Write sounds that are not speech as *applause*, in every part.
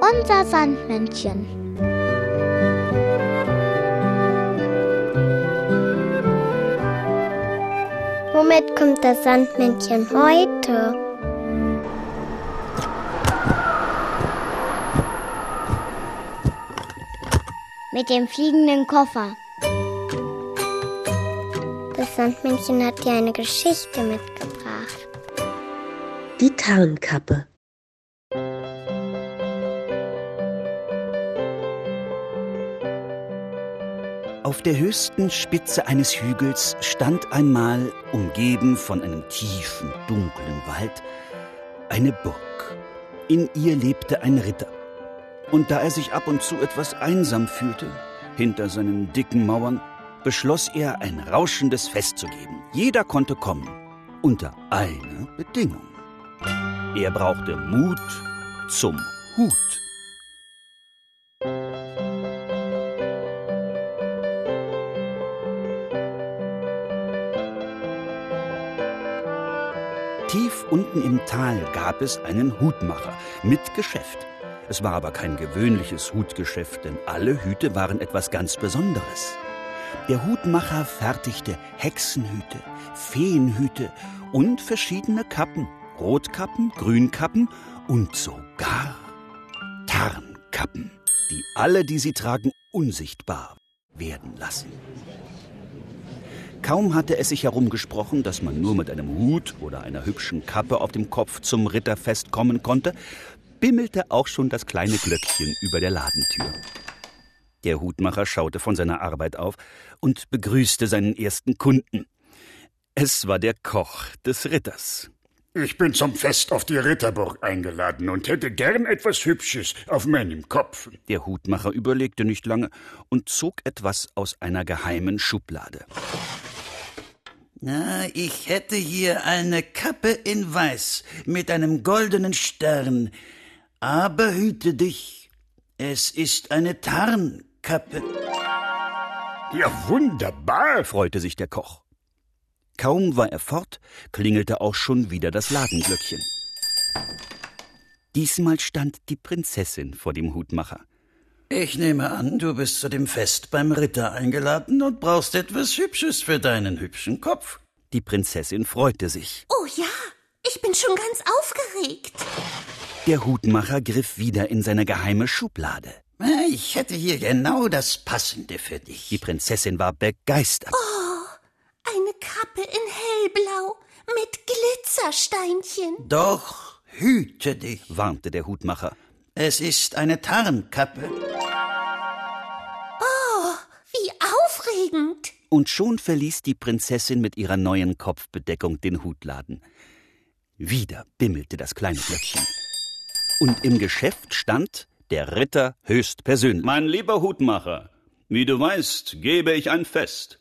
Unser Sandmännchen. Womit kommt das Sandmännchen heute? Mit dem fliegenden Koffer. Das Sandmännchen hat dir eine Geschichte mitgebracht. Die Tarnkappe. Auf der höchsten Spitze eines Hügels stand einmal, umgeben von einem tiefen, dunklen Wald, eine Burg. In ihr lebte ein Ritter. Und da er sich ab und zu etwas einsam fühlte, hinter seinen dicken Mauern, beschloss er, ein rauschendes Fest zu geben. Jeder konnte kommen, unter einer Bedingung. Er brauchte Mut zum Hut. Tief unten im Tal gab es einen Hutmacher mit Geschäft. Es war aber kein gewöhnliches Hutgeschäft, denn alle Hüte waren etwas ganz Besonderes. Der Hutmacher fertigte Hexenhüte, Feenhüte und verschiedene Kappen, Rotkappen, Grünkappen und sogar Tarnkappen, die alle, die sie tragen, unsichtbar werden lassen. Kaum hatte es sich herumgesprochen, dass man nur mit einem Hut oder einer hübschen Kappe auf dem Kopf zum Ritterfest kommen konnte, bimmelte auch schon das kleine Glöckchen über der Ladentür. Der Hutmacher schaute von seiner Arbeit auf und begrüßte seinen ersten Kunden. Es war der Koch des Ritters. Ich bin zum Fest auf die Ritterburg eingeladen und hätte gern etwas Hübsches auf meinem Kopf. Der Hutmacher überlegte nicht lange und zog etwas aus einer geheimen Schublade. Na, ich hätte hier eine Kappe in Weiß mit einem goldenen Stern. Aber hüte dich, es ist eine Tarnkappe. Ja, wunderbar, freute sich der Koch. Kaum war er fort, klingelte auch schon wieder das Ladenglöckchen. Diesmal stand die Prinzessin vor dem Hutmacher. Ich nehme an, du bist zu dem Fest beim Ritter eingeladen und brauchst etwas Hübsches für deinen hübschen Kopf. Die Prinzessin freute sich. Oh ja, ich bin schon ganz aufgeregt. Der Hutmacher griff wieder in seine geheime Schublade. Ich hätte hier genau das Passende für dich. Die Prinzessin war begeistert. Oh, eine Kappe in hellblau mit Glitzersteinchen. Doch hüte dich, warnte der Hutmacher. Es ist eine Tarnkappe. Oh, wie aufregend. Und schon verließ die Prinzessin mit ihrer neuen Kopfbedeckung den Hutladen. Wieder bimmelte das kleine Glöckchen. Und im Geschäft stand der Ritter höchstpersönlich. Mein lieber Hutmacher, wie du weißt, gebe ich ein Fest.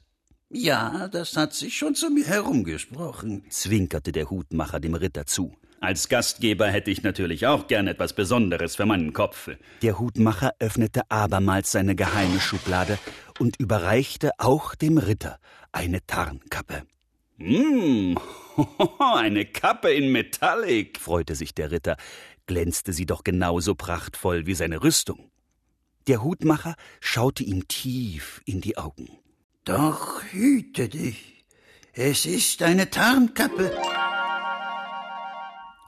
Ja, das hat sich schon zu mir herumgesprochen, zwinkerte der Hutmacher dem Ritter zu. Als Gastgeber hätte ich natürlich auch gern etwas Besonderes für meinen Kopf. Der Hutmacher öffnete abermals seine geheime Schublade und überreichte auch dem Ritter eine Tarnkappe. Mmh, *laughs* eine Kappe in Metallic, freute sich der Ritter, glänzte sie doch genauso prachtvoll wie seine Rüstung. Der Hutmacher schaute ihm tief in die Augen. Doch hüte dich, es ist eine Tarnkappe.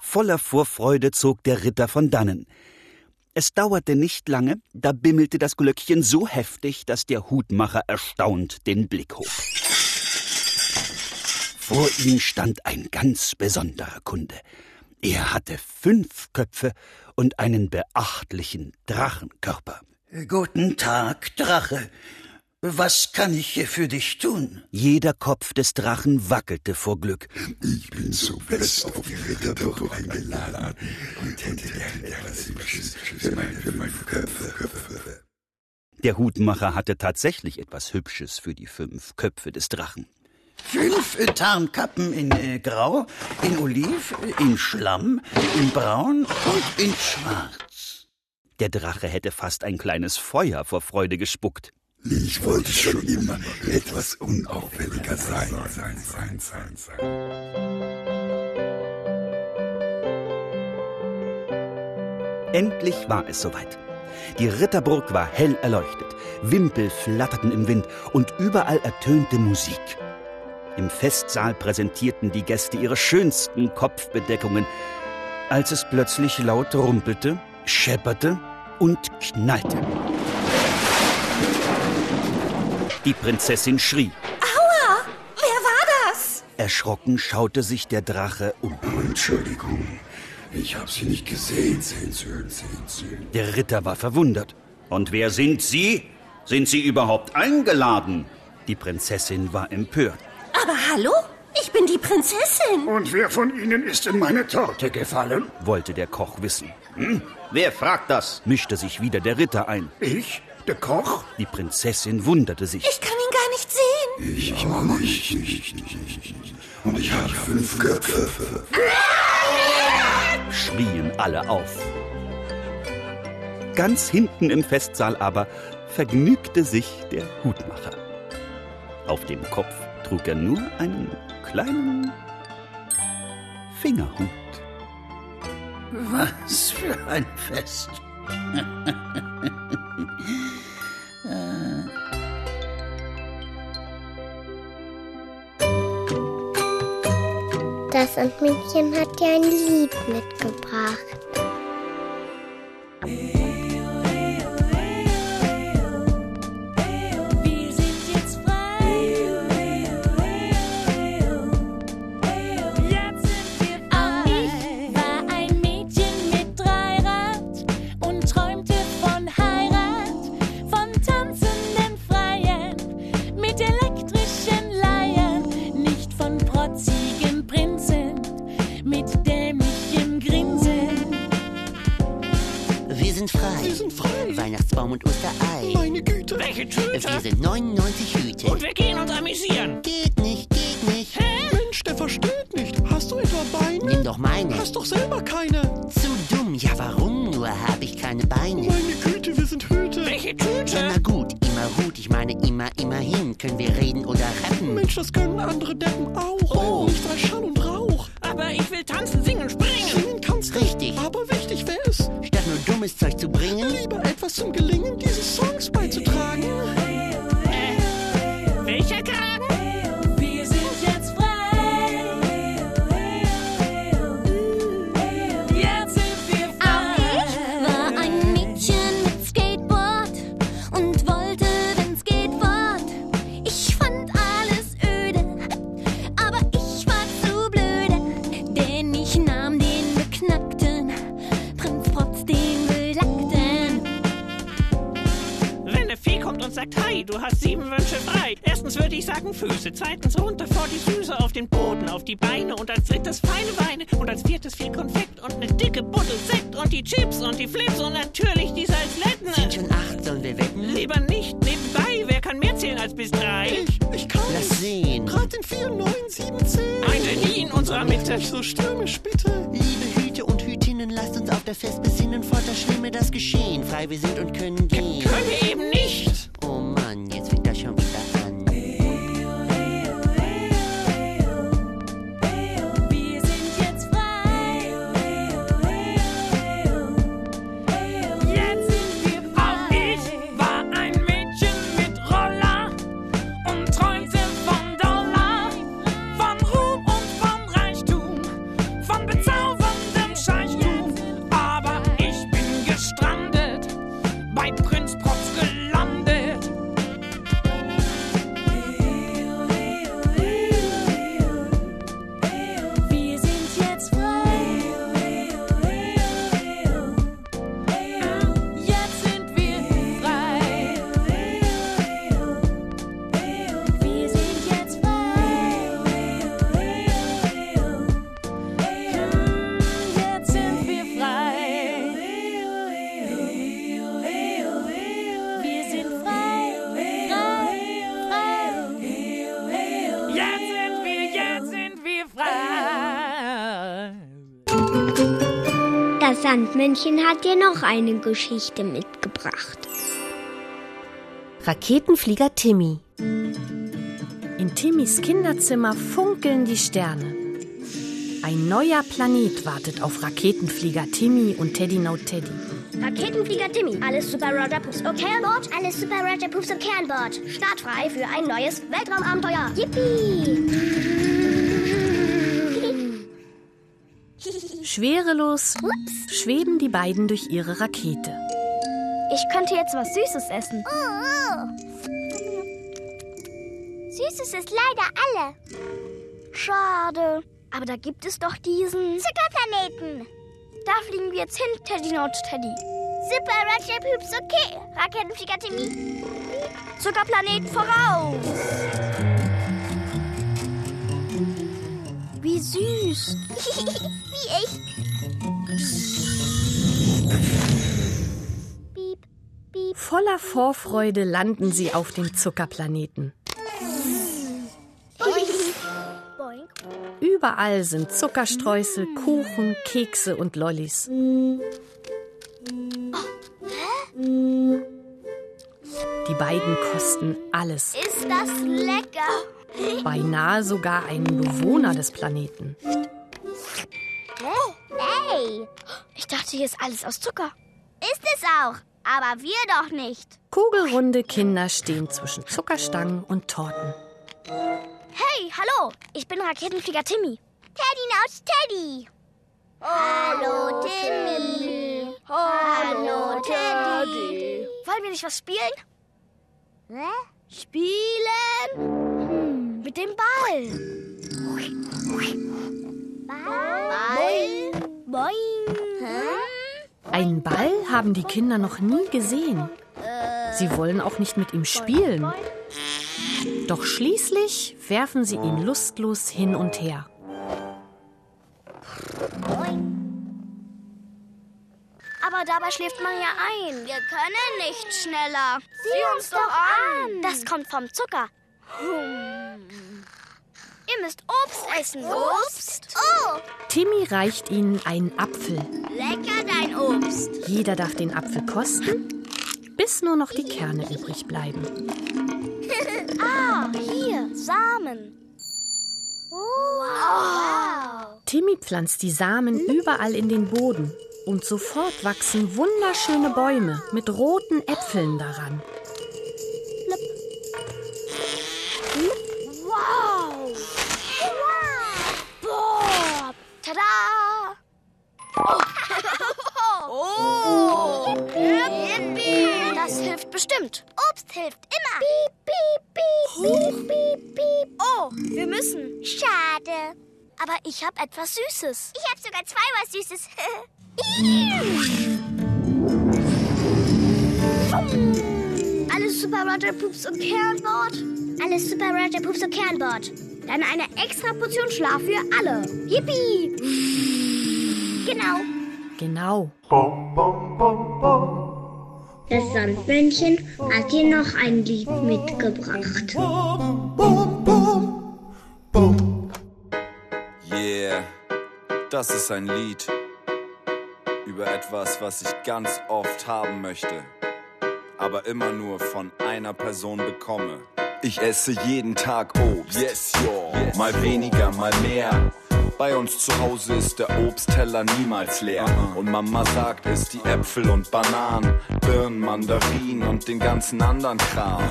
Voller Vorfreude zog der Ritter von dannen. Es dauerte nicht lange, da bimmelte das Glöckchen so heftig, dass der Hutmacher erstaunt den Blick hob. Vor ihm stand ein ganz besonderer Kunde. Er hatte fünf Köpfe und einen beachtlichen Drachenkörper. Guten Tag, Drache. Was kann ich hier für dich tun? Jeder Kopf des Drachen wackelte vor Glück. Ich bin so fest auf die Ritterburg eingeladen und hätte gern etwas Hübsches für meine fünf Köpfe. Der Hutmacher hatte tatsächlich etwas Hübsches für die fünf Köpfe des Drachen. Fünf Tarnkappen in äh, Grau, in Oliv, in Schlamm, in Braun und in Schwarz. Der Drache hätte fast ein kleines Feuer vor Freude gespuckt. Ich wollte schon immer etwas unauffälliger sein, sein, sein, sein, sein. Endlich war es soweit. Die Ritterburg war hell erleuchtet, Wimpel flatterten im Wind und überall ertönte Musik. Im Festsaal präsentierten die Gäste ihre schönsten Kopfbedeckungen, als es plötzlich laut rumpelte, schepperte und knallte. Die Prinzessin schrie. Aua! Wer war das? Erschrocken schaute sich der Drache um. Entschuldigung, ich habe sie nicht gesehen, Sensön, Sensön. Der Ritter war verwundert. Und wer sind Sie? Sind Sie überhaupt eingeladen? Die Prinzessin war empört. Aber hallo? Ich bin die Prinzessin. Und wer von Ihnen ist in meine Torte gefallen? wollte der Koch wissen. Hm? Wer fragt das? mischte sich wieder der Ritter ein. Ich? Der Koch? Die Prinzessin wunderte sich. Ich kann ihn gar nicht sehen. Ich, auch nicht. Und ich habe fünf Köpfe. Schrien alle auf. Ganz hinten im Festsaal aber vergnügte sich der Hutmacher. Auf dem Kopf trug er nur einen kleinen Fingerhut. Was für ein Fest! *laughs* Das Sandmännchen hat dir ein Lied mitgebracht. self-define Sandmännchen hat dir noch eine Geschichte mitgebracht. Raketenflieger Timmy. In Timmys Kinderzimmer funkeln die Sterne. Ein neuer Planet wartet auf Raketenflieger Timmy und Teddy No Teddy. Raketenflieger Timmy, alles super Roger Poops okay an Bord, alles super Roger Poops okay an Bord. Startfrei für ein neues Weltraumabenteuer. Yippie! Schwerelos schweben die beiden durch ihre Rakete. Ich könnte jetzt was Süßes essen. Oh, Süßes ist leider alle. Schade. Aber da gibt es doch diesen Zuckerplaneten. Da fliegen wir jetzt hin, Teddy Not Teddy. Super Roger Pups okay. Raketenflieger Timmy. Zuckerplanet voraus. Wie süß. Wie ich. Voller Vorfreude landen sie auf dem Zuckerplaneten. Überall sind Zuckerstreusel, Kuchen, Kekse und Lollis. Die beiden kosten alles. Ist das lecker? Beinahe sogar einen Bewohner des Planeten. Hey, Ich dachte, hier ist alles aus Zucker. ist es auch. Aber wir doch nicht. Kugelrunde Kinder stehen zwischen Zuckerstangen und Torten. Hey, hallo. Ich bin Raketenflieger Timmy. Teddy Naus Teddy. Hallo, Timmy. Hallo, Teddy. Wollen wir nicht was spielen? Hä? Spielen? Mit dem Ball. Ball. Boing. Einen Ball haben die Kinder noch nie gesehen. Sie wollen auch nicht mit ihm spielen. Doch schließlich werfen sie ihn lustlos hin und her. Aber dabei schläft man ja ein. Wir können nicht schneller. Sieh uns doch an. Das kommt vom Zucker. Ihr müsst Obst essen. Obst? Oh, Timmy reicht ihnen einen Apfel. lecker dein Obst. Jeder darf den Apfel kosten, bis nur noch die Kerne übrig bleiben. *laughs* Ah, hier, Samen. Wow. Timmy pflanzt die Samen überall in den Boden und sofort wachsen wunderschöne Bäume mit roten Äpfeln daran. Tada. *laughs* Oh. Yippie. Das hilft bestimmt. Obst hilft immer. Piep, piep, piep, piep, piep, piep. Oh, wir müssen. Schade. Aber ich habe etwas Süßes. Ich habe sogar zwei was Süßes. *laughs* Alles Super Roger Pups und Kernbord. Alles Super Roger Pups und Kernbord. Dann eine extra Portion Schlaf für alle. Yippie. Genau. Genau. Das Sandmännchen hat dir noch ein Lied mitgebracht. Yeah, das ist ein Lied über etwas, was ich ganz oft haben möchte, aber immer nur von einer Person bekomme. Ich esse jeden Tag Obst, yes, yo. mal weniger, mal mehr. Bei uns zu Hause ist der Obstteller niemals leer. Und Mama sagt, isst die Äpfel und Bananen, Birnen, Mandarinen und den ganzen anderen Kram.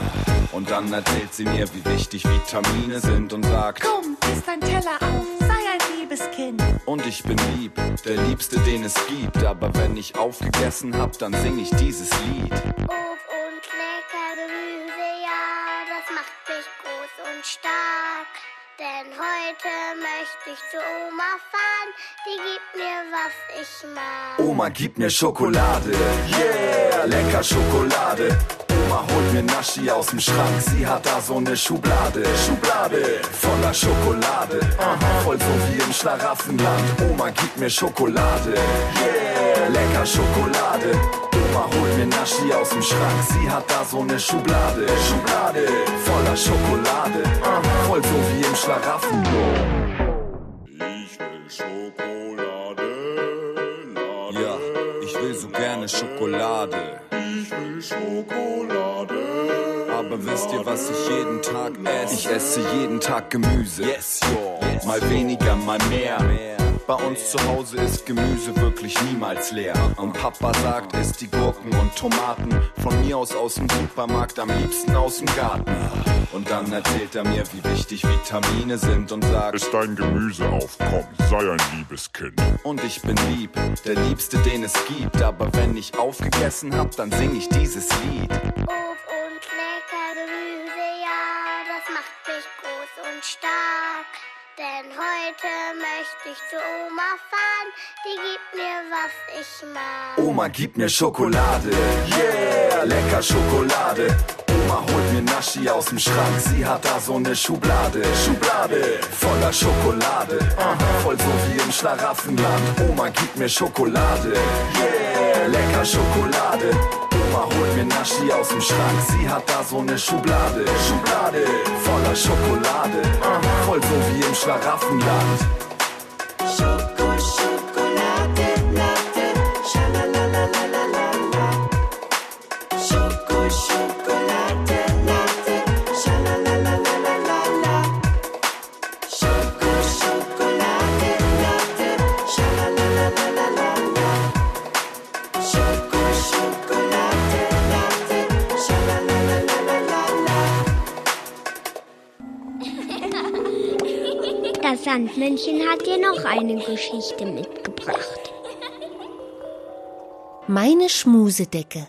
Und dann erzählt sie mir, wie wichtig Vitamine sind und sagt, Komm, iss dein Teller auf, sei ein liebes Kind. und ich bin lieb, der Liebste, den es gibt. Aber wenn ich aufgegessen hab, dann sing ich dieses Lied. Denn heute möchte ich zu Oma fahren, die gibt mir, was ich mag. Oma, gib mir Schokolade, yeah, lecker Schokolade. Oma holt mir Naschi aus dem Schrank, sie hat da so eine Schublade, Schublade voller Schokolade, aha, voll so wie im Schlaraffenland. Oma, gib mir Schokolade, yeah, lecker Schokolade. Oma holt mir Naschi aus dem Schrank, sie hat da so eine Schublade, Schublade voller Schokolade, aha, voll so wie im Schlaraffenland. Ich will Schokolade. Ja, ich will so gerne Schokolade. Ich will Schokolade. Aber wisst ihr, was ich jeden Tag esse? Ich esse jeden Tag Gemüse. Yes, yo. Mal weniger, mal mehr. Bei uns zu Hause ist Gemüse wirklich niemals leer. Und Papa sagt, isst die Gurken und Tomaten von mir aus aus dem Supermarkt, am liebsten aus dem Garten. Und dann erzählt er mir, wie wichtig Vitamine sind und sagt, Ist dein Gemüse aufkommt, sei ein liebes Kind. und ich bin lieb, der Liebste, den es gibt. Aber wenn ich aufgegessen hab, dann sing ich dieses Lied. Macht mich groß und stark. Denn heute möchte ich zu Oma fahren, die gibt mir, was ich mag. Oma, gib mir Schokolade, yeah, lecker Schokolade. Oma holt mir Naschi aus dem Schrank, sie hat da so eine Schublade, Schublade voller Schokolade, aha, voll so wie im Schlaraffenland. Oma, gib mir Schokolade, yeah, lecker Schokolade. Holt mir Naschi aus dem Schrank, sie hat da so eine Schublade, Schublade voller Schokolade, voll so wie im Schlaraffenland. Sandmännchen hat dir noch eine Geschichte mitgebracht. Meine Schmusedecke.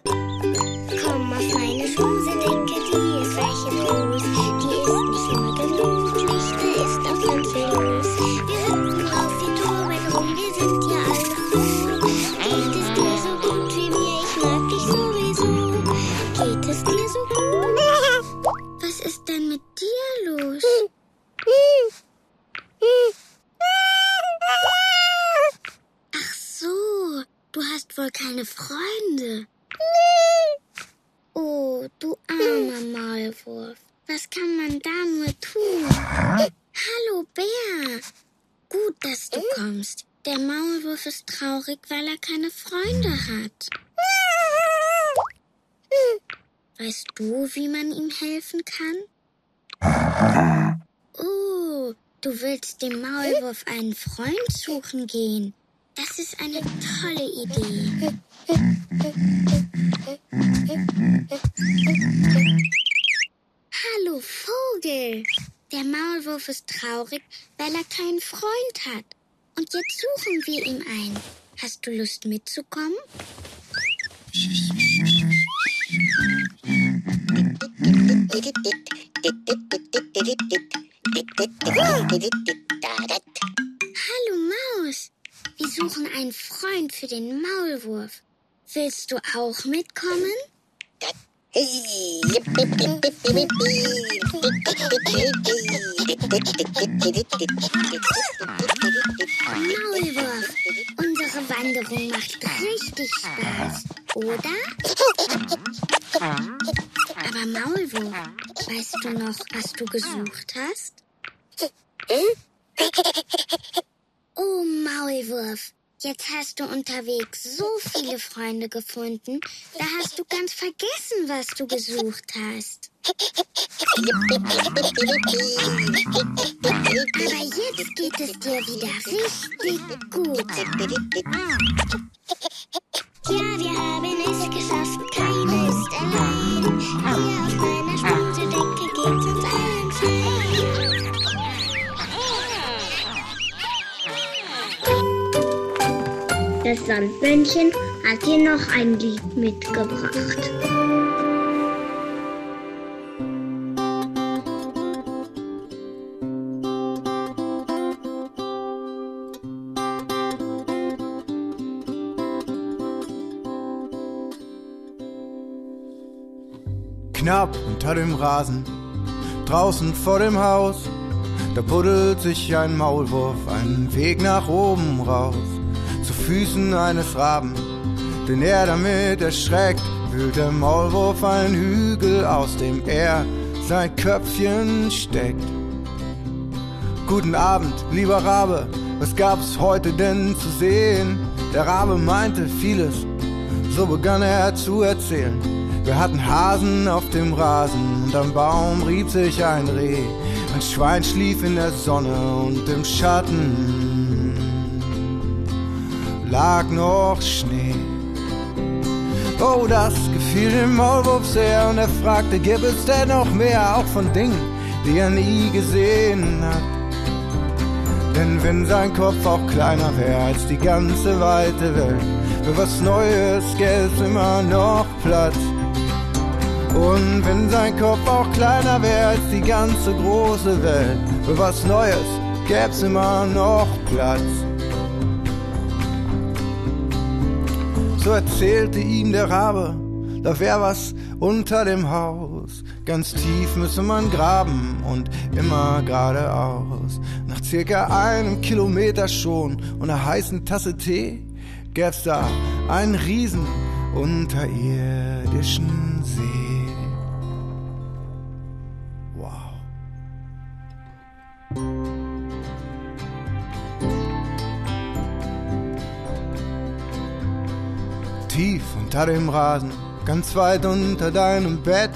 Kommst. Der Maulwurf ist traurig, weil er keine Freunde hat. Weißt du, wie man ihm helfen kann? Oh, du willst dem Maulwurf einen Freund suchen gehen. Das ist eine tolle Idee. Hallo Vogel. Der Maulwurf ist traurig, weil er keinen Freund hat. Und jetzt suchen wir ihm einen. Hast du Lust mitzukommen? Hallo Maus. Wir suchen einen Freund für den Maulwurf. Willst du auch mitkommen? Maulwurf, unsere Wanderung macht richtig Spaß, oder? Aber Maulwurf, weißt du noch, was du gesucht hast? Oh, Maulwurf, jetzt hast du unterwegs so viele Freunde gefunden, da hast du ganz vergessen, was du gesucht hast. Aber jetzt geht es dir wieder richtig gut. Ja, wir Das Sandmännchen hat dir noch ein Lied mitgebracht. Knapp unter dem Rasen, draußen vor dem Haus, da buddelt sich ein Maulwurf einen Weg nach oben raus, Füßen eines Raben, den er damit erschreckt, wühlt der Maulwurf einen Hügel, aus dem er sein Köpfchen steckt. Guten Abend, lieber Rabe, was gab's heute denn zu sehen? Der Rabe meinte vieles, so begann er zu erzählen. Wir hatten Hasen auf dem Rasen und am Baum rieb sich ein Reh. Ein Schwein schlief in der Sonne und im Schatten lag noch Schnee. Oh, das gefiel dem Maulwurf sehr und er fragte, gibt es denn noch mehr, auch von Dingen, die er nie gesehen hat? Denn wenn sein Kopf auch kleiner wäre als die ganze weite Welt, für was Neues gäbe immer noch Platz. Und wenn sein Kopf auch kleiner wäre als die ganze große Welt, für was Neues gäb's immer noch Platz. So erzählte ihm der Rabe, da wär was unter dem Haus. Ganz tief müsse man graben und immer geradeaus. Nach circa einem Kilometer schon und einer heißen Tasse Tee gäb's da einen riesen unterirdischen Tief unter dem Rasen, ganz weit unter deinem Bett,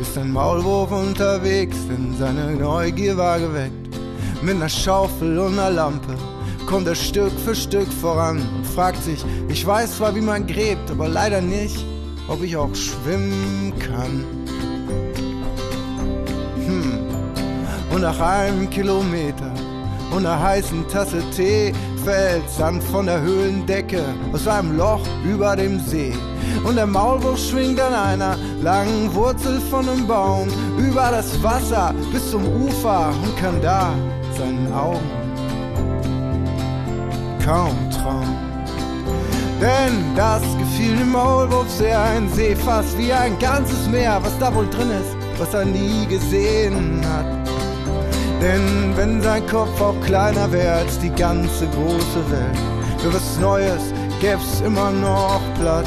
ist ein Maulwurf unterwegs, denn seine Neugier war geweckt. Mit einer Schaufel und einer Lampe kommt er Stück für Stück voran und fragt sich, ich weiß zwar, wie man gräbt, aber leider nicht, ob ich auch schwimmen kann. Hm. Und nach einem Kilometer und einer heißen Tasse Tee fällt Sand von der Höhlendecke aus einem Loch über dem See. Und der Maulwurf schwingt an einer langen Wurzel von einem Baum über das Wasser bis zum Ufer und kann da seinen Augen kaum trauen. Denn das gefiel dem Maulwurf sehr, ein See fast wie ein ganzes Meer, was da wohl drin ist, was er nie gesehen hat. Denn wenn sein Kopf auch kleiner wäre als die ganze große Welt, für was Neues gäb's immer noch Platz.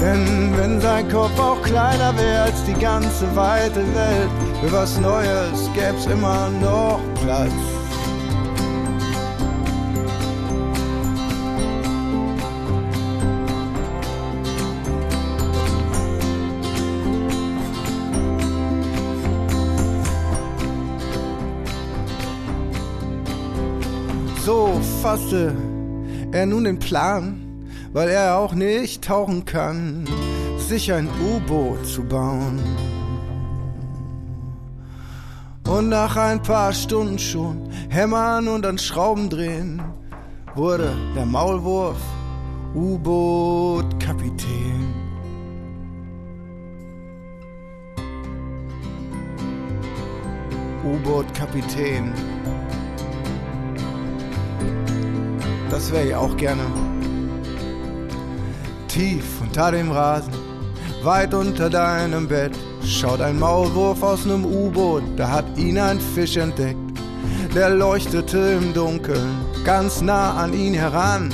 Denn wenn sein Kopf auch kleiner wäre als die ganze weite Welt, für was Neues gäb's immer noch Platz. Fasste er nun den Plan, weil er auch nicht tauchen kann, sich ein U-Boot zu bauen. Und nach ein paar Stunden schon hämmern und an Schrauben drehen, wurde der Maulwurf U-Boot-Kapitän. U-Boot-Kapitän. Das wäre ich auch gerne. Tief unter dem Rasen, weit unter deinem Bett, schaut ein Maulwurf aus nem U-Boot, da hat ihn ein Fisch entdeckt. Der leuchtete im Dunkeln, ganz nah an ihn heran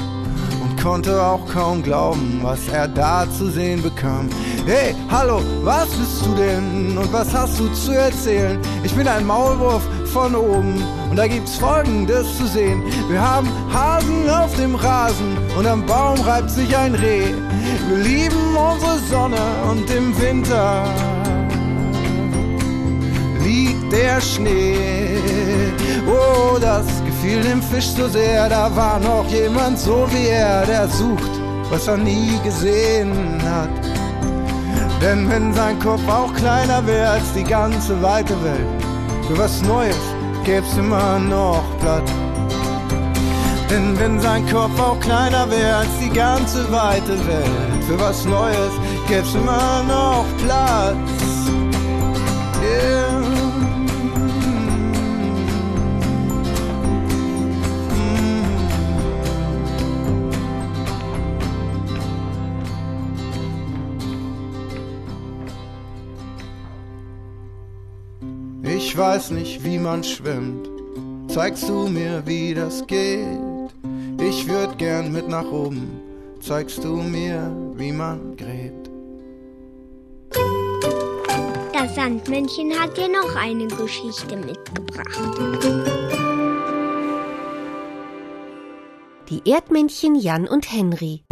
und konnte auch kaum glauben, was er da zu sehen bekam. Hey, hallo, was bist du denn und was hast du zu erzählen? Ich bin ein Maulwurf von oben und da gibt's folgendes zu sehen. Wir haben Hasen auf dem Rasen und am Baum reibt sich ein Reh. Wir lieben unsere Sonne und im Winter liegt der Schnee. Oh, das gefiel dem Fisch so sehr, da war noch jemand so wie er, der sucht, was er nie gesehen hat. Denn wenn sein Kopf auch kleiner wäre als die ganze weite Welt, für was Neues gäb's immer noch Platz. Denn wenn sein Kopf auch kleiner wäre als die ganze weite Welt, für was Neues gäb's immer noch Platz. Yeah. Ich weiß nicht, wie man schwimmt. Zeigst du mir, wie das geht? Ich würd gern mit nach oben. Zeigst du mir, wie man gräbt? Das Sandmännchen hat dir noch eine Geschichte mitgebracht. Die Erdmännchen Jan und Henry.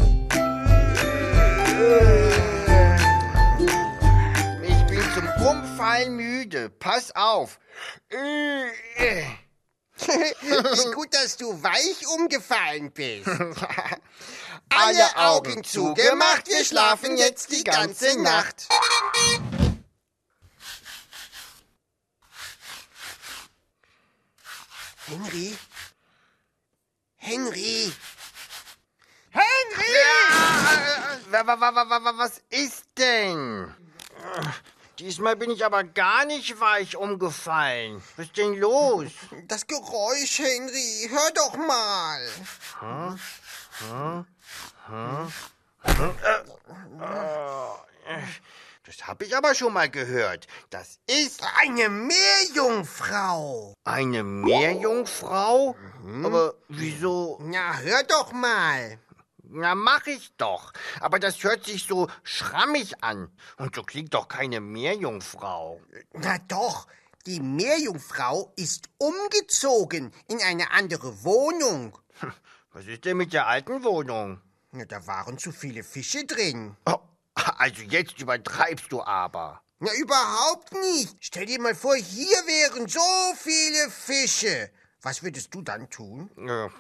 Zum pfeilmüde. Pass auf. Wie *laughs* gut, dass du weich umgefallen bist. Alle Augen zugemacht, wir schlafen jetzt die ganze Nacht. Henry? Henry? Henry! Wa- wa- Was ist denn? Diesmal bin ich aber gar nicht weich umgefallen. Was ist denn los? Das Geräusch, Henry. Hör doch mal. Hm? Hm? Hm? Das habe ich aber schon mal gehört. Das ist eine Meerjungfrau. Eine Meerjungfrau? Aber wieso? Na, hör doch mal. Na, mach ich doch. Aber das hört sich so schrammig an. Und so klingt doch keine Meerjungfrau. Na doch, die Meerjungfrau ist umgezogen in eine andere Wohnung. *laughs* Was ist denn mit der alten Wohnung? Na, da waren zu viele Fische drin. Oh, also jetzt übertreibst du aber. Na, überhaupt nicht. Stell dir mal vor, hier wären so viele Fische. Was würdest du dann tun? Äh,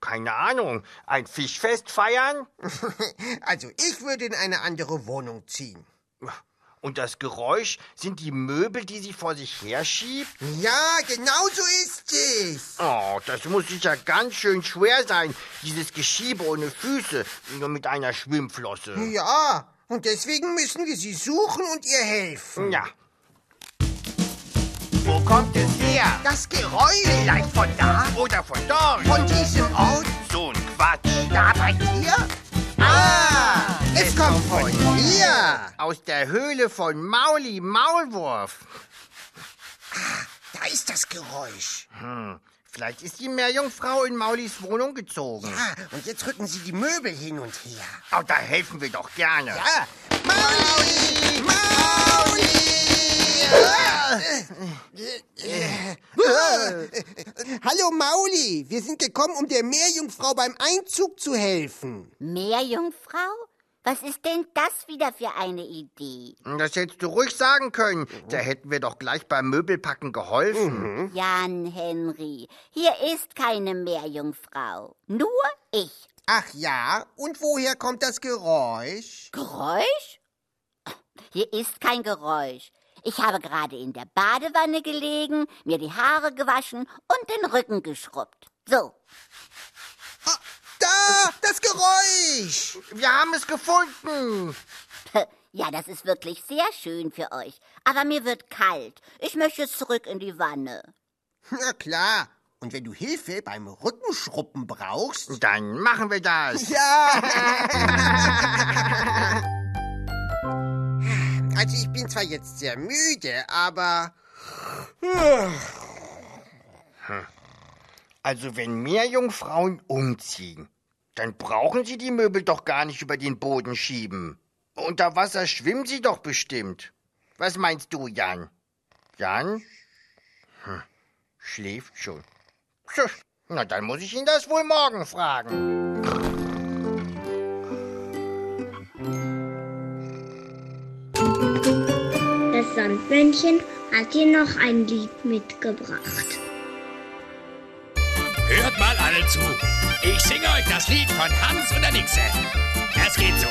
keine Ahnung. Ein Fischfest feiern? *laughs* also ich würde in eine andere Wohnung ziehen. Und das Geräusch sind die Möbel, die sie vor sich herschiebt? Ja, genau so ist es. Oh, das muss sicher ganz schön schwer sein, dieses Geschiebe ohne Füße, nur mit einer Schwimmflosse. Ja, und deswegen müssen wir sie suchen und ihr helfen. Ja. Wo kommt es her? Das Geräusch. Vielleicht von da oder von dort. Von diesem Ort. So ein Quatsch. Da bei dir? Ah, es kommt von hier. Aus der Höhle von Mauli Maulwurf. Ah, da ist das Geräusch. Hm. Vielleicht ist die Meerjungfrau in Maulis Wohnung gezogen. Ja, und jetzt rücken sie die Möbel hin und her. Oh, da helfen wir doch gerne. Ja. Mauli! Mauli! Hallo Mauli, wir sind gekommen, um der Meerjungfrau beim Einzug zu helfen. Meerjungfrau? Was ist denn das wieder für eine Idee? Das hättest du ruhig sagen können. Da hätten wir doch gleich beim Möbelpacken geholfen. Jan Henry, hier ist keine Meerjungfrau. Nur ich. Ach ja, und woher kommt das Geräusch? Geräusch? Hier ist kein Geräusch. Ich habe gerade in der Badewanne gelegen, mir die Haare gewaschen und den Rücken geschrubbt. So. Ah, da, das Geräusch! Wir haben es gefunden. *laughs* Ja, das ist wirklich sehr schön für euch. Aber mir wird kalt. Ich möchte zurück in die Wanne. Na klar. Und wenn du Hilfe beim Rückenschruppen brauchst, dann machen wir das. Ja. *laughs* *laughs* Also ich bin zwar jetzt sehr müde, aber... Also wenn Meerjungfrauen umziehen, dann brauchen sie die Möbel doch gar nicht über den Boden schieben. Unter Wasser schwimmen sie doch bestimmt. Was meinst du, Jan? Jan? Hm, schläft schon. Na, dann muss ich ihn das wohl morgen fragen. Sandmännchen hat dir noch ein Lied mitgebracht. Hört mal alle zu. Ich singe euch das Lied von Hans und der Nixe. Es geht so.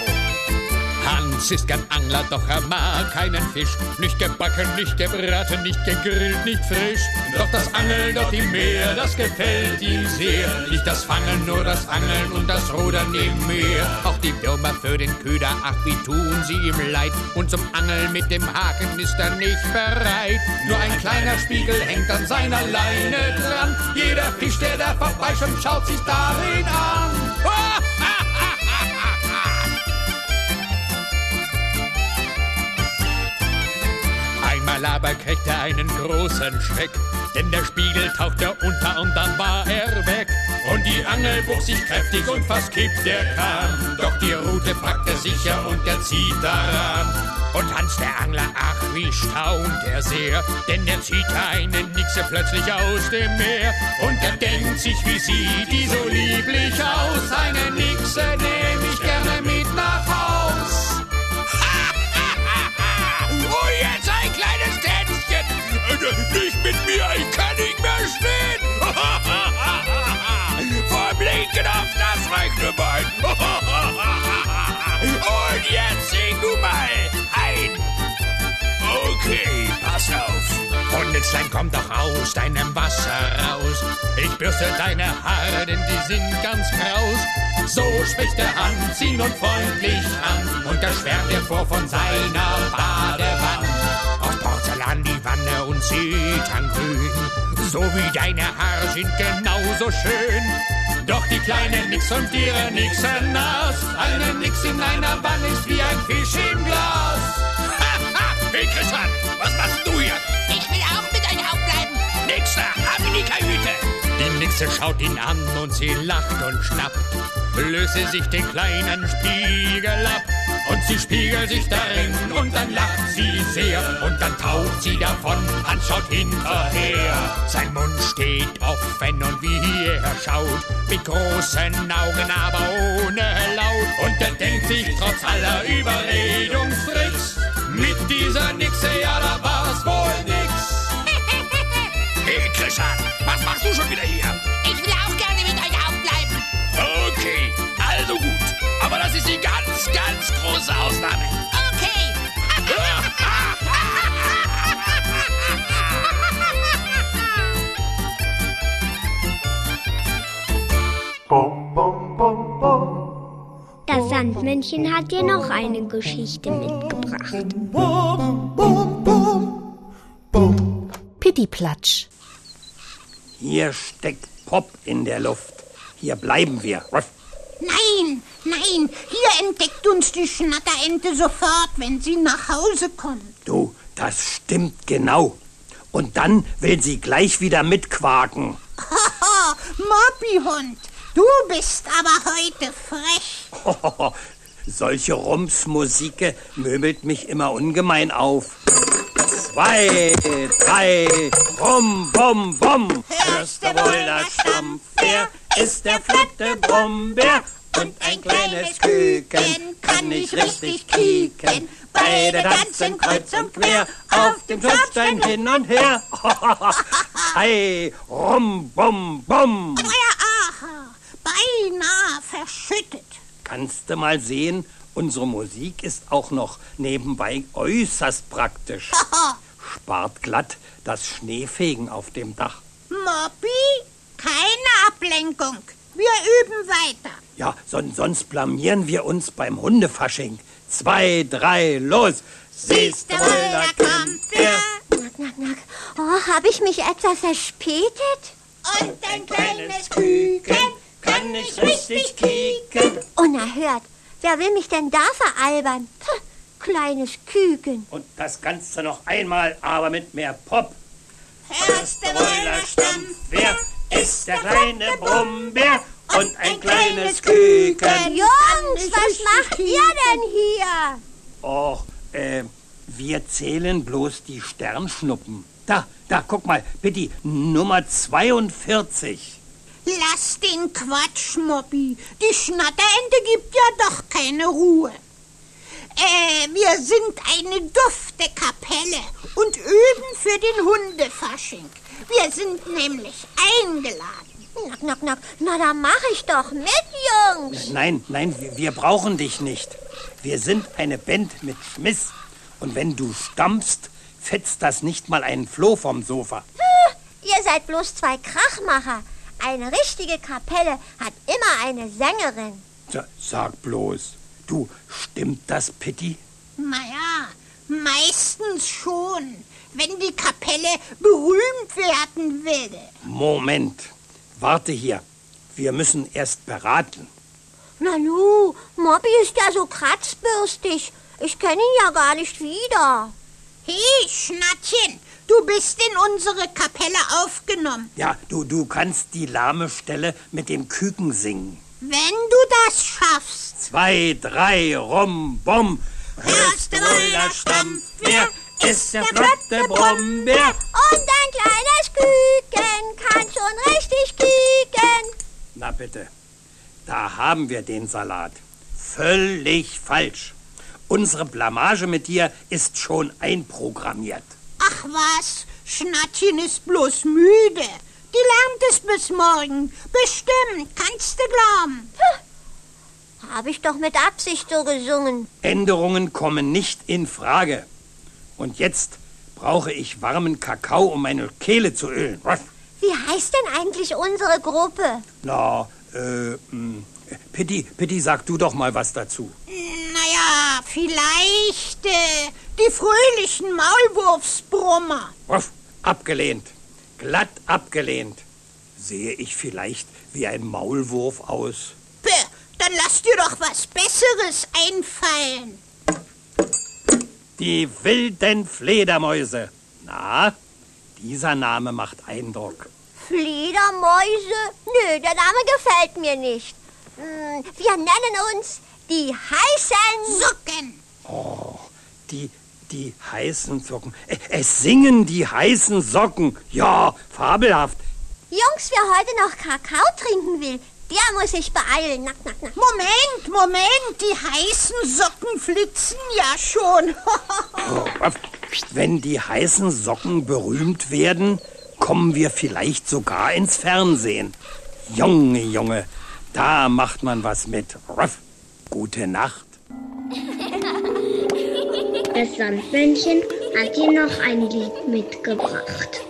Hans ist gern Angler, doch er mag keinen Fisch. Nicht gebacken, nicht gebraten, nicht gegrillt, nicht frisch. Doch das Angeln dort im Meer, das gefällt ihm sehr. Nicht das Fangen, nur das Angeln und das Rudern im Meer. Auch die Würmer für den Köder, ach wie tun sie ihm leid. Und zum Angeln mit dem Haken ist er nicht bereit. Nur ein kleiner Spiegel hängt an seiner Leine dran. Jeder Fisch, der da vorbeischwimmt, schaut sich darin an. Einmal aber kriegt er einen großen Schreck, denn der Spiegel tauchte unter und dann war er weg. Und die Angel bog sich kräftig und fast kippt der Kahn. Doch die Rute packt er sicher und er zieht daran. Und Hans der Angler, ach wie staunt er sehr, denn er zieht eine Nixe plötzlich aus dem Meer. Und er denkt sich, wie sieht die so lieblich aus? Eine Nixe nehm Nicht mit mir, ich kann nicht mehr stehen! *laughs* Vom linken auf das rechte Bein! *laughs* Und jetzt sing du mal ein! Okay, pass auf! Und komm doch aus deinem Wasser raus! Ich bürste deine Haare, denn die sind ganz kraus! So spricht er an, zieh nun freundlich an, und der schwärmt dir vor von seiner Badewanne. Porzellan die Wanne und Ziterngrün. So wie deine Haare sind genauso schön. Doch die kleine Nix und ihre Nixe nass. Eine Nix in einer Wanne ist wie ein Fisch im Glas. Hey Christian, was machst du hier? Ich will auch mit euch aufbleiben. Nix da, ab in die Kajüte. Die Nixe schaut ihn an und sie lacht und schnappt. Löse sich den kleinen Spiegel ab. Und sie spiegelt sich darin und dann lacht sie sehr. Und dann taucht sie davon, Hans schaut hinterher. Sein Mund steht offen und wie er schaut, mit großen Augen, aber ohne Laut. Und er denkt sich trotz aller Überredungstricks, mit dieser Nixe, ja, da war's wohl nix. *laughs* Hey, Christian, Ausnahme. Okay. Das Sandmännchen hat dir noch eine Geschichte mitgebracht. Pittiplatsch. Hier steckt Pop in der Luft. Hier bleiben wir. Ruff. Nein, nein, hier entdeckt uns die Schnatterente sofort, wenn sie nach Hause kommt. Du, das stimmt genau. Und dann will sie gleich wieder mitquaken. Haha, Moppihund, du bist aber heute frech. Solche Rumsmusike möbelt mich immer ungemein auf. Zwei, drei, rum, bum, bum. Hörst du wohl das Stampf? Wer ist der flotte Brummbär? Und ein kleines Küken kann nicht richtig kieken. Beide tanzen kreuz und quer auf dem Schornstein hin und her. Ei, rum, bum, bum. Aha, beinahe verschüttet. Kannst du mal sehen, unsere Musik ist auch noch nebenbei äußerst praktisch. *laughs* Spart glatt das Schneefegen auf dem Dach. Moppi, keine Ablenkung. Wir üben weiter. Ja, son sonst blamieren wir uns beim Hundefasching. Zwei, drei, los! Siehst du da kommt der... Knack, knack, knack. Oh, habe ich mich etwa verspätet? Und ein kleines Küken kann nicht richtig kieken. Unerhört. Wer will mich denn da veralbern? Puh, kleines Küken. Und das Ganze noch einmal, aber mit mehr Pop. Hörst du wohl, da Stampf? Wer ist der kleine Brummbär? Und ein kleines Küken. Jungs, was macht ihr denn hier? Och, äh, wir zählen bloß die Sternschnuppen. Da, da, guck mal, bitte, Nummer 42. Lass den Quatsch, Moppi. Die Schnatterente gibt ja doch keine Ruhe. Äh, wir sind eine dufte Kapelle und üben für den Hundefasching. Wir sind nämlich eingeladen. Knack, knack, knack. Na, da mach ich doch mit, Jungs. Nein, nein, wir- wir brauchen dich nicht. Wir sind eine Band mit Schmiss. Und wenn du stampfst, fetzt das nicht mal einen Floh vom Sofa. Ihr seid bloß zwei Krachmacher. Eine richtige Kapelle hat immer eine Sängerin. Sa- Sag bloß, du, stimmt das, Pitti? Naja, meistens schon, wenn die Kapelle berühmt werden will. Moment, warte hier. Wir müssen erst beraten. Nanu, Mobby ist ja so kratzbürstig. Ich kenne ihn ja gar nicht wieder. Hey, Schnattchen, du bist in unsere Kapelle aufgenommen. Ja, du, du kannst die lahme Stelle mit dem Küken singen. Wenn du das schaffst. Zwei, drei, rum, bum. Hörst du wohl das Stampf? Wer ist der flotte Brummbär? Und ein kleines Küken kann schon richtig kieken. Na bitte, da haben wir den Salat. Völlig falsch. Unsere Blamage mit dir ist schon einprogrammiert. Ach was, Schnattchen ist bloß müde. Die lernt es bis morgen. Bestimmt, kannst du glauben. Habe ich doch mit Absicht so gesungen. Änderungen kommen nicht in Frage. Und jetzt brauche ich warmen Kakao, um meine Kehle zu ölen. Was? Wie heißt denn eigentlich unsere Gruppe? Na, äh, mh, Pitti, Pitti, sag du doch mal was dazu. Naja, vielleicht äh, die fröhlichen Maulwurfsbrummer. Ruff, abgelehnt. Glatt abgelehnt. Sehe ich vielleicht wie ein Maulwurf aus? Bäh, dann lass dir doch was Besseres einfallen. Die wilden Fledermäuse. Na, dieser Name macht Eindruck. Fledermäuse? Nö, der Name gefällt mir nicht. Hm, Wir nennen uns die heißen Socken. Oh, die, die heißen Socken. Es singen die heißen Socken. Ja, fabelhaft. Jungs, wer heute noch Kakao trinken will, der muss sich beeilen. Nack, nack, nack. Moment, Moment, die heißen Socken flitzen ja schon. *laughs* Oh, Wenn die heißen Socken berühmt werden, kommen wir vielleicht sogar ins Fernsehen. Junge, Junge, da macht man was mit. Ruff. Gute Nacht. Das Sandmännchen hat dir noch ein Lied mitgebracht.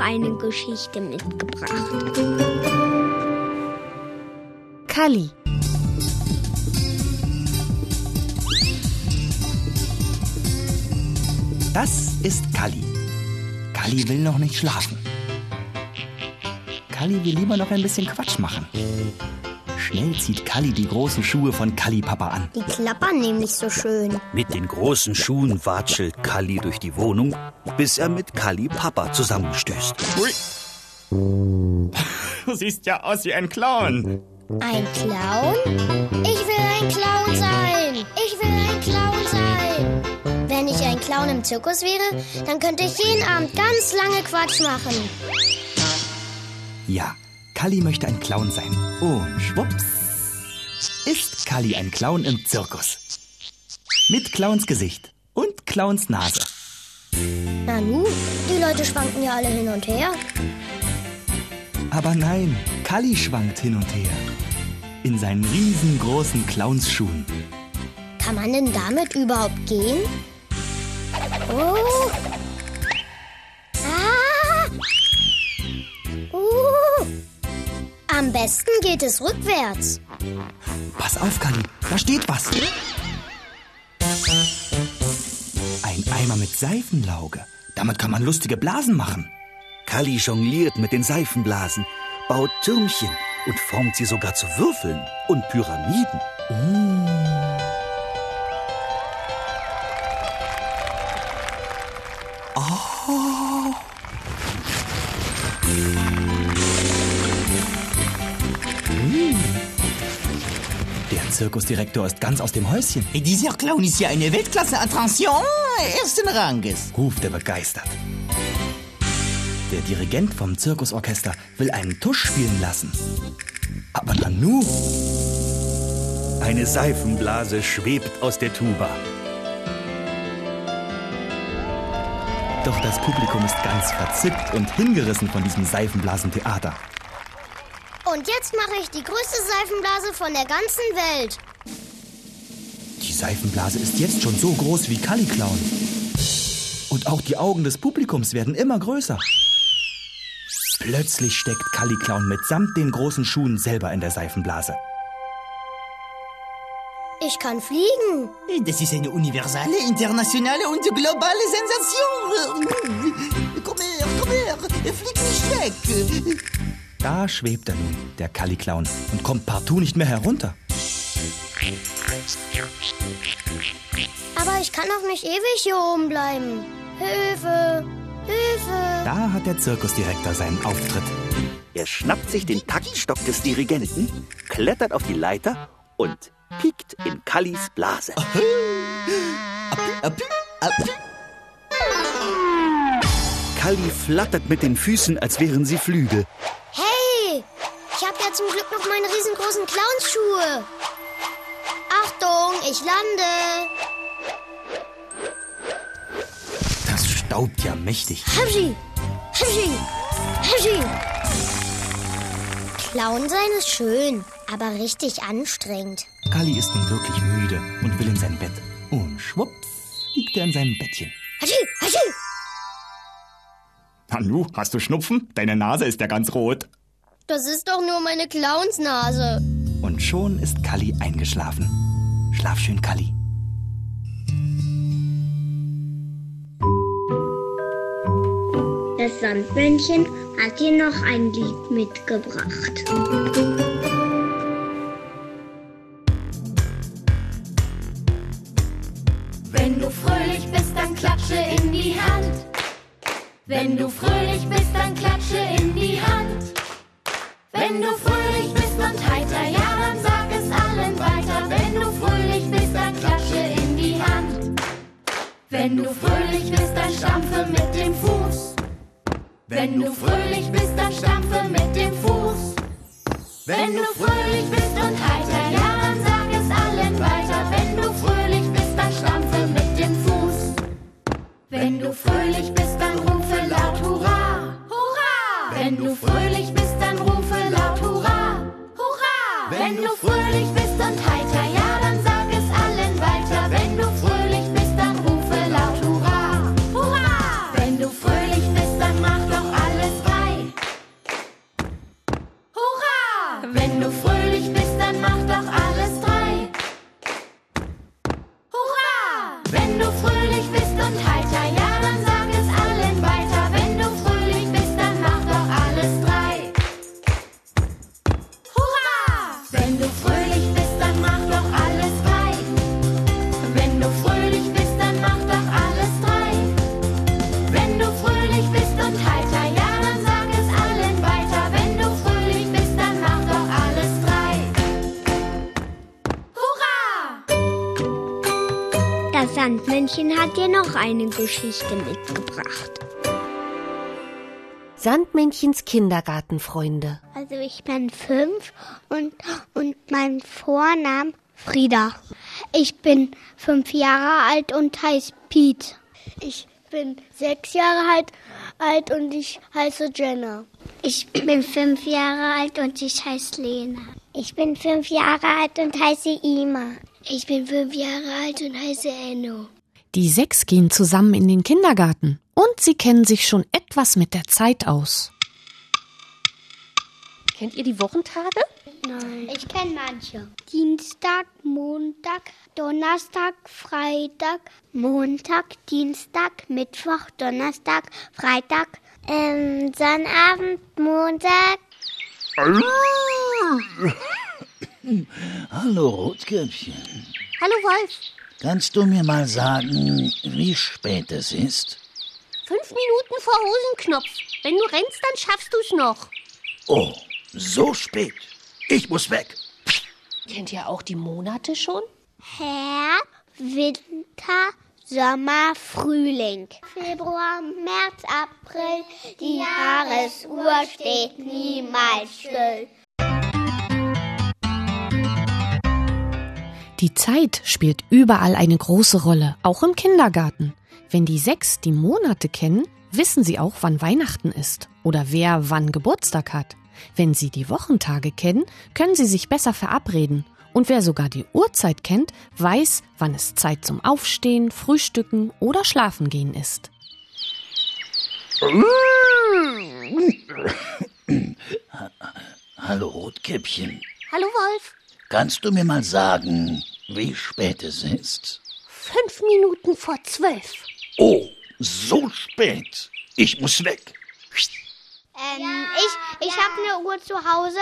Noch eine Geschichte mitgebracht. Kalli. Das ist Kalli. Kalli will noch nicht schlafen. Kalli will lieber noch ein bisschen Quatsch machen. Schnell zieht Kalli die großen Schuhe von Kalli Papa an. Die klappern nämlich so schön. Mit den großen Schuhen watschelt Kalli durch die Wohnung, bis er mit Kalli Papa zusammenstößt. *laughs* Du siehst ja aus wie ein Clown. Ein Clown? Ich will ein Clown sein. Ich will ein Clown sein. Wenn ich ein Clown im Zirkus wäre, dann könnte ich jeden Abend ganz lange Quatsch machen. Ja, Kalli möchte ein Clown sein. Und schwupps ist Kalli ein Clown im Zirkus. Mit Clowns Gesicht und Clowns Nase. Nanu, die Leute schwanken ja alle hin und her. Aber nein, Kalli schwankt hin und her. In seinen riesengroßen Clownsschuhen. Kann man denn damit überhaupt gehen? Oh. Am besten geht es rückwärts. Pass auf, Kalli, da steht was. Ein Eimer mit Seifenlauge. Damit kann man lustige Blasen machen. Kalli jongliert mit den Seifenblasen, baut Türmchen und formt sie sogar zu Würfeln und Pyramiden. Oh. Hm. Der Zirkusdirektor ist ganz aus dem Häuschen. Dieser Clown ist ja eine Weltklasse-Attraktion ersten Ranges. ruft er begeistert. Der Dirigent vom Zirkusorchester will einen Tusch spielen lassen. Aber Nanu, Eine Seifenblase schwebt aus der Tuba. doch das Publikum ist ganz verzückt und hingerissen von diesem Seifenblasentheater. Und jetzt mache ich die größte Seifenblase von der ganzen Welt. Die Seifenblase ist jetzt schon so groß wie Kalli-Clown. Und auch die Augen des Publikums werden immer größer. Plötzlich steckt Kalli-Clown mitsamt den großen Schuhen selber in der Seifenblase. Ich kann fliegen. Das ist eine universelle, internationale und globale Sensation. Komm her, komm her, flieg nicht weg. Da schwebt er nun, der Kalli-Clown, und kommt partout nicht mehr herunter. Aber ich kann doch nicht ewig hier oben bleiben. Hilfe! Hilfe! Da hat der Zirkusdirektor seinen Auftritt. Er schnappt sich den Taktstock des Dirigenten, klettert auf die Leiter und piekt in Kallis Blase. Kalli flattert mit den Füßen, als wären sie Flügel. Hey! Ich habe ja zum Glück noch meine riesengroßen Clownsschuhe. Achtung, ich lande. Das staubt ja mächtig. Hapschi! Hapschi! Hapschi! Clown sein ist schön, aber richtig anstrengend. Kalli ist nun wirklich müde und will in sein Bett. Und schwupps liegt er in seinem Bettchen. Hatschi! Hatschi! Nanu, hast du Schnupfen? Deine Nase ist ja ganz rot. Das ist doch nur meine Clownsnase. Und schon ist Kalli eingeschlafen. Schlaf schön, Kalli. Das Sandmännchen hat dir noch ein Lied mitgebracht. Wenn du fröhlich bist, dann klatsche in die Hand. Wenn du fröhlich bist, dann klatsche in die Hand. Wenn du fröhlich bist und heiter, ja, dann sag es allen weiter. Wenn du fröhlich bist, dann klatsche in die Hand. Wenn du fröhlich bist, dann stampfe mit dem Fuß. Wenn du fröhlich bist, dann stampfe mit dem Fuß. Wenn du fröhlich bist und heiter, ja, dann sag es allen weiter. Wenn du fröhlich bist, dann stampfe mit dem Fuß. Wenn du fröhlich bist, dann rufe laut Hurra! Hurra! Wenn du fröhlich bist, dann rufe! Wenn du fröhlich bist und heiter, ja, Sandmännchen hat dir noch eine Geschichte mitgebracht. Sandmännchens Kindergartenfreunde. Also ich bin fünf und, und mein Vorname Frieda. Ich bin fünf Jahre alt und heiße Pete. Ich bin sechs Jahre alt, alt und ich heiße Jenna. Ich bin fünf Jahre alt und ich heiße Lena. Ich bin fünf Jahre alt und heiße Ima. Ich bin fünf Jahre alt und heiße Enno. Die sechs gehen zusammen in den Kindergarten und sie kennen sich schon etwas mit der Zeit aus. Kennt ihr die Wochentage? Nein. Ich kenne manche. Dienstag, Montag, Donnerstag, Freitag, Montag, Dienstag, Mittwoch, Donnerstag, Freitag, ähm, Sonnabend, Montag. *laughs* Hallo, Rotkäppchen. Hallo, Wolf. Kannst du mir mal sagen, wie spät es ist? Fünf Minuten vor Hosenknopf. Wenn du rennst, dann schaffst du's noch. Oh, so spät. Ich muss weg. Kennt ihr auch die Monate schon? Herbst, Winter, Sommer, Frühling. Februar, März, April, die Jahresuhr steht niemals still. Die Zeit spielt überall eine große Rolle, auch im Kindergarten. Wenn die sechs die Monate kennen, wissen sie auch, wann Weihnachten ist oder wer wann Geburtstag hat. Wenn sie die Wochentage kennen, können sie sich besser verabreden. Und wer sogar die Uhrzeit kennt, weiß, wann es Zeit zum Aufstehen, Frühstücken oder Schlafengehen ist. Hallo, Rotkäppchen. Hallo, Wolf. Kannst du mir mal sagen, wie spät es ist? Fünf Minuten vor zwölf. Oh, so spät. Ich muss weg. Ähm, ich ich habe eine Uhr zu Hause.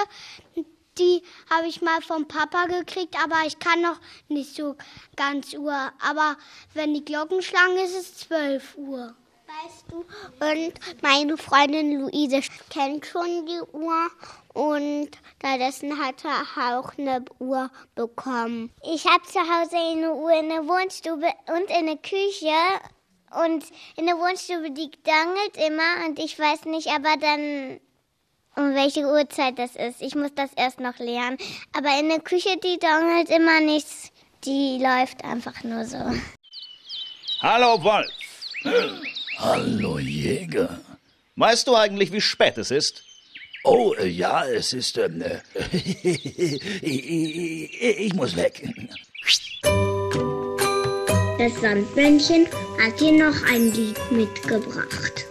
Die habe ich mal vom Papa gekriegt, aber ich kann noch nicht so ganz Uhr. Aber wenn die Glocken schlagen, ist es 12 Uhr. Weißt du? Und meine Freundin Luise kennt schon die Uhr und stattdessen hat er auch eine Uhr bekommen. Ich habe zu Hause eine Uhr in der Wohnstube und in der Küche und in der Wohnstube, die dangelt immer und ich weiß nicht, aber dann, um welche Uhrzeit das ist. Ich muss das erst noch lernen. Aber in der Küche, die dangelt immer nichts. Die läuft einfach nur so. Hallo, Wolf. Hallo, Jäger. Weißt du eigentlich, wie spät es ist? Oh, äh, ja, es ist. Ähm, äh, *laughs* ich muss weg. Das Sandmännchen hat dir noch ein Lied mitgebracht.